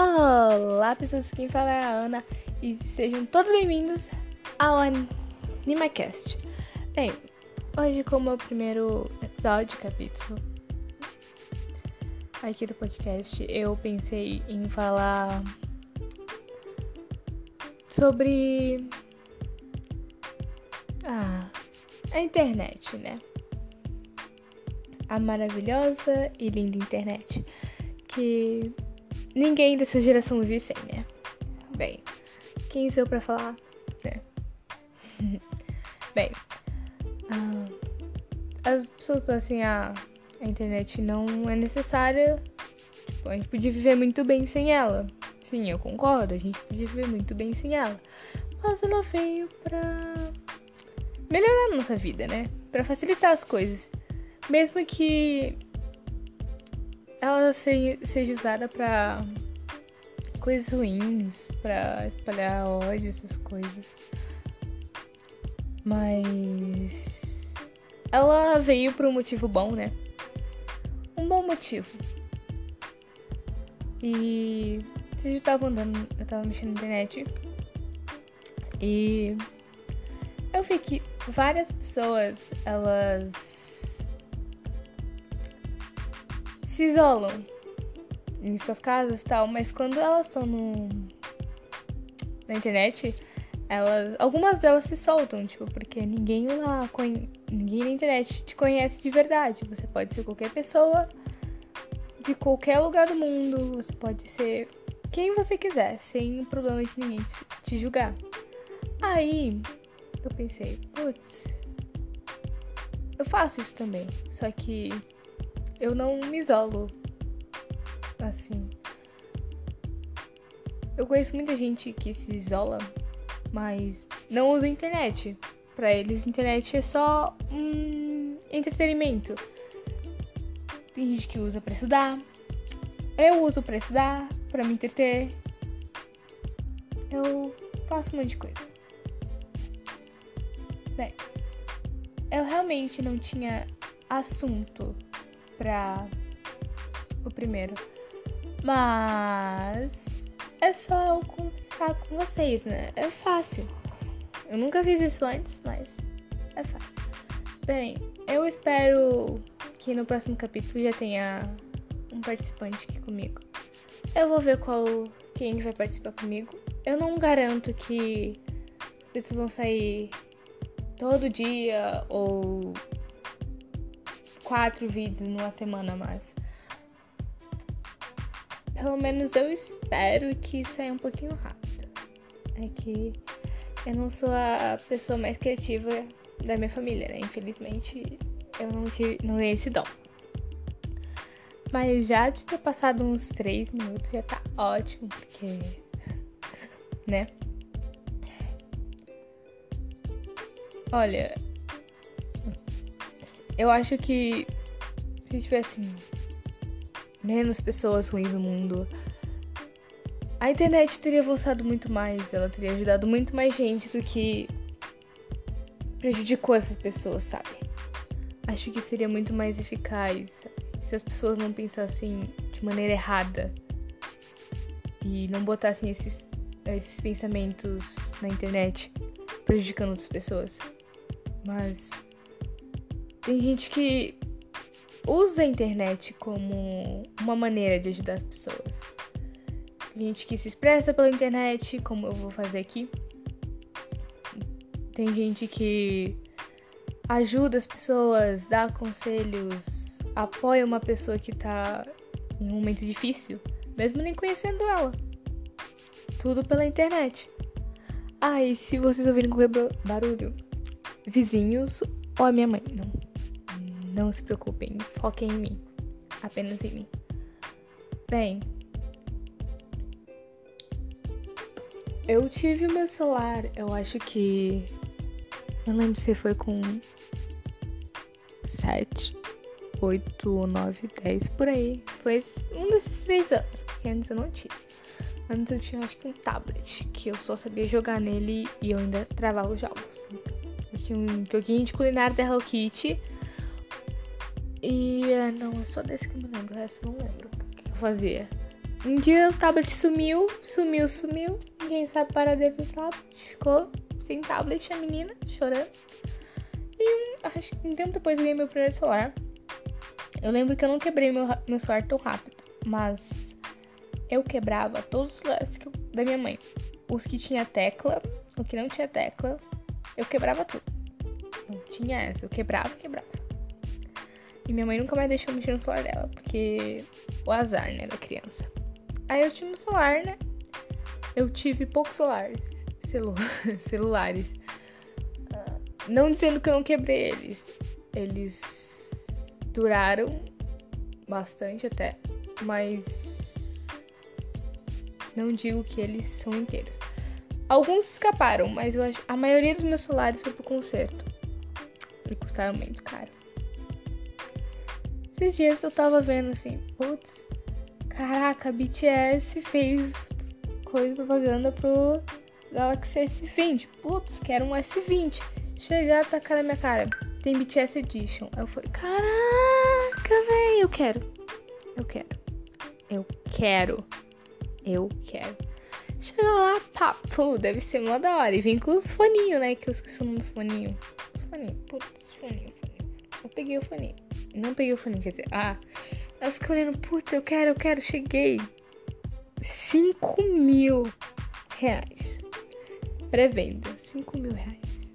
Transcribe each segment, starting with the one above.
Olá, pessoas, quem fala é a Ana e sejam todos bem-vindos ao AnimaCast. Bem, hoje, como é o primeiro episódio, capítulo aqui do podcast, eu pensei em falar sobre ah, a internet, né? A maravilhosa e linda internet que ninguém dessa geração vive sem, né? Bem, quem sou pra falar? Né? Bem, uh, as pessoas falam assim, ah, a internet não é necessária. Tipo, a gente podia viver muito bem sem ela. Sim, eu concordo, a gente podia viver muito bem sem ela. Mas ela veio pra melhorar a nossa vida, né? Pra facilitar as coisas. Mesmo que ela seja usada para coisas ruins, para espalhar ódio, essas coisas. Mas ela veio por um motivo bom, né? Um bom motivo. E já estavam andando, eu tava mexendo na internet e eu vi que várias pessoas elas se isolam em suas casas e tal, mas quando elas estão no... na internet, elas, algumas delas se soltam, tipo, porque ninguém lá, ninguém na internet te conhece de verdade. Você pode ser qualquer pessoa de qualquer lugar do mundo, você pode ser quem você quiser, sem o problema de ninguém te, te julgar. Aí eu pensei, putz, eu faço isso também, só que eu não me isolo assim. Eu conheço muita gente que se isola, mas não usa internet. Para eles, internet é só um entretenimento. Tem gente que usa para estudar. Eu uso para estudar, para me entreter. Eu faço um monte de coisa. Bem, eu realmente não tinha assunto para o primeiro. Mas é só eu conversar com vocês, né? É fácil. Eu nunca fiz isso antes, mas é fácil. Bem, eu espero que no próximo capítulo já tenha um participante aqui comigo. Eu vou ver qual quem vai participar comigo. Eu não garanto que eles vão sair todo dia ou quatro vídeos numa semana, mas pelo menos eu espero que saia um pouquinho rápido. É que eu não sou a pessoa mais criativa da minha família, né? Infelizmente eu não, tive, não ganhei esse dom. Mas já de ter passado uns três minutos já tá ótimo, porque. né? Olha, eu acho que se tivesse menos pessoas ruins no mundo, a internet teria avançado muito mais, ela teria ajudado muito mais gente do que prejudicou essas pessoas, sabe? Acho que seria muito mais eficaz se as pessoas não pensassem de maneira errada e não botassem esses, esses pensamentos na internet prejudicando outras pessoas. Mas tem gente que usa a internet como uma maneira de ajudar as pessoas. Tem gente que se expressa pela internet, como eu vou fazer aqui. Tem gente que ajuda as pessoas, dá conselhos, apoia uma pessoa que tá em um momento difícil, mesmo nem conhecendo ela. Tudo pela internet. Ah, e se vocês ouvirem qualquer barulho, vizinhos ou a minha mãe, não. Não se preocupem, foquem em mim. Apenas em mim. Bem, eu tive o meu celular, eu acho que. Eu lembro se foi com 7, 8 ou 9, 10 por aí. Foi um desses três anos, porque antes eu não tive. Antes eu tinha acho que um tablet, que eu só sabia jogar nele e eu ainda travava os jogos. Eu tinha um joguinho de culinária da Hello Kitty e é, não, é só desse que eu me lembro, o resto não lembro o que eu fazia. Um dia o tablet sumiu, sumiu, sumiu. Ninguém sabe para dentro do tablet. Ficou sem tablet a menina, chorando. E acho que um tempo depois eu ganhei meu primeiro celular. Eu lembro que eu não quebrei meu, meu celular tão rápido, mas eu quebrava todos os celulares eu, da minha mãe. Os que tinha tecla, o que não tinha tecla, eu quebrava tudo. Não tinha essa, eu quebrava, quebrava. E minha mãe nunca mais deixou mexer no celular dela, porque o azar, né, da criança. Aí eu tinha um celular, né? Eu tive poucos celulares. Celu celulares. Uh, não dizendo que eu não quebrei eles. Eles duraram bastante até, mas não digo que eles são inteiros. Alguns escaparam, mas eu acho a maioria dos meus celulares foi pro conserto. E custaram muito caro. Esses dias eu tava vendo assim, putz, Caraca, BTS fez coisa propaganda pro Galaxy S20. Putz, quero um S20. Chegar, tacar na minha cara. Tem BTS Edition. Eu falei, caraca, velho, eu quero. Eu quero. Eu quero. Eu quero. Chega lá, papo, deve ser uma da hora. E vem com os foninhos, né? Que eu esqueci o nome dos foninhos. Os foninhos. Putz, foninho, foninho. Eu peguei o foninho. Não peguei o foninho, quer dizer. Ah, eu fiquei olhando, puta, eu quero, eu quero, cheguei. 5 mil reais. Pré-venda, 5 mil reais.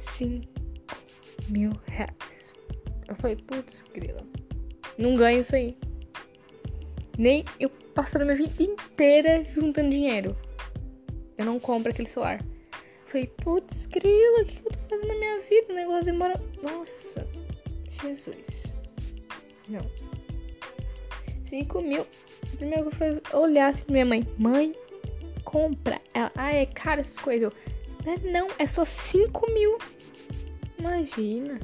5 mil reais. Eu falei, putz, grila. Não ganho isso aí. Nem eu passando minha vida inteira juntando dinheiro. Eu não compro aquele celular. Falei, putz, grila, o que eu tô fazendo na minha vida? O negócio demora. Nossa, Jesus. Não. 5 mil. Primeiro que eu fui olhar assim pra minha mãe. Mãe, compra. Ela, ah, é caro essas coisas. Eu, é não, é só 5 mil. Imagina.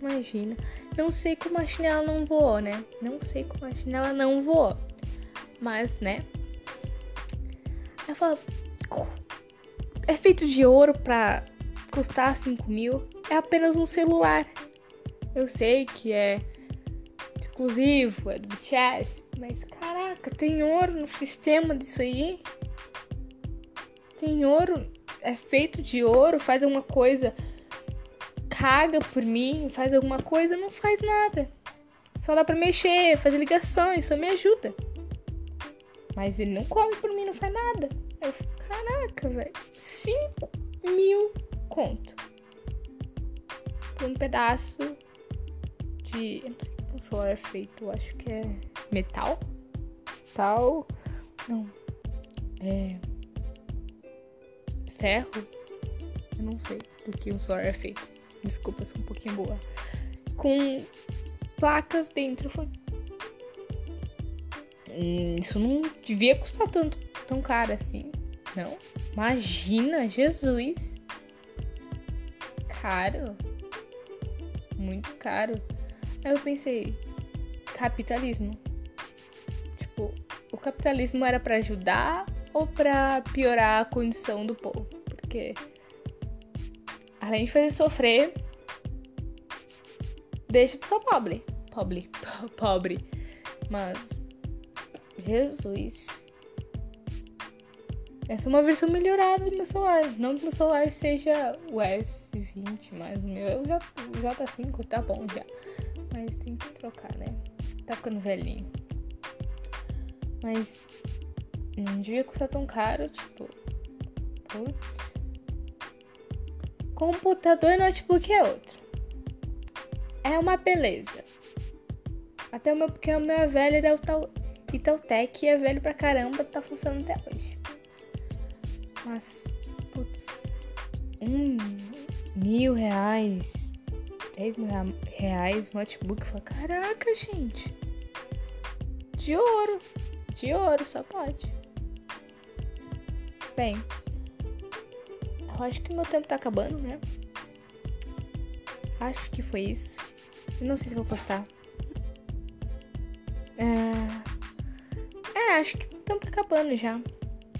Imagina. Não sei como a chinela não voou, né? Não sei como a chinela não voou. Mas, né? Ela fala. É feito de ouro pra custar 5 mil. É apenas um celular. Eu sei que é exclusivo, é do BTS. Mas caraca, tem ouro no sistema disso aí? Tem ouro, é feito de ouro, faz alguma coisa, caga por mim, faz alguma coisa, não faz nada. Só dá pra mexer, fazer ligações, só me ajuda. Mas ele não come por mim, não faz nada. Eu fico, caraca, velho. 5 mil conto. Por um pedaço de. Eu não sei o celular é feito, acho que é metal. Tal. Não. É. Ferro. Eu não sei do que o celular é feito. Desculpa, sou um pouquinho boa. Com placas dentro. Foi... Hum, isso não devia custar tanto, tão caro assim. Não. Imagina, Jesus. Caro. Muito caro. Aí eu pensei, capitalismo. Tipo, o capitalismo era para ajudar ou para piorar a condição do povo? Porque além de fazer sofrer, deixa a pessoa pobre. Pobre. Pobre. Mas Jesus. Essa é uma versão melhorada do meu celular. Não que meu celular seja o S20, mas o meu já, o J5 tá bom já tem que trocar, né? Tá ficando velhinho. Mas não devia custar tão caro, tipo. Putz. Computador e notebook é outro. É uma beleza. Até o meu, porque o meu é velho da Itautec e é velho pra caramba, tá funcionando até hoje. Mas, putz, um mil reais 10 mil reais um notebook. Fala, caraca, gente. De ouro. De ouro, só pode. Bem, eu acho que meu tempo tá acabando, né? Acho que foi isso. Eu não sei se vou postar. É, é acho que o tempo tá acabando já.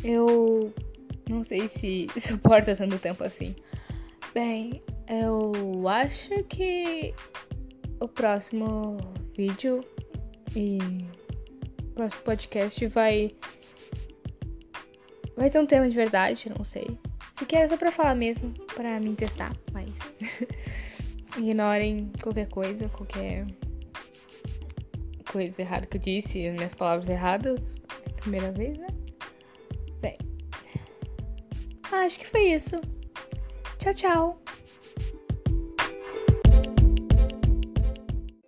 Eu não sei se suporta tanto tempo assim. Bem, eu acho que o próximo vídeo e próximo podcast vai. Vai ter um tema de verdade, não sei. Se quer é só pra falar mesmo, pra me testar, mas. Ignorem qualquer coisa, qualquer coisa errada que eu disse, as minhas palavras erradas. Primeira vez, né? Bem. Acho que foi isso. Tchau, tchau.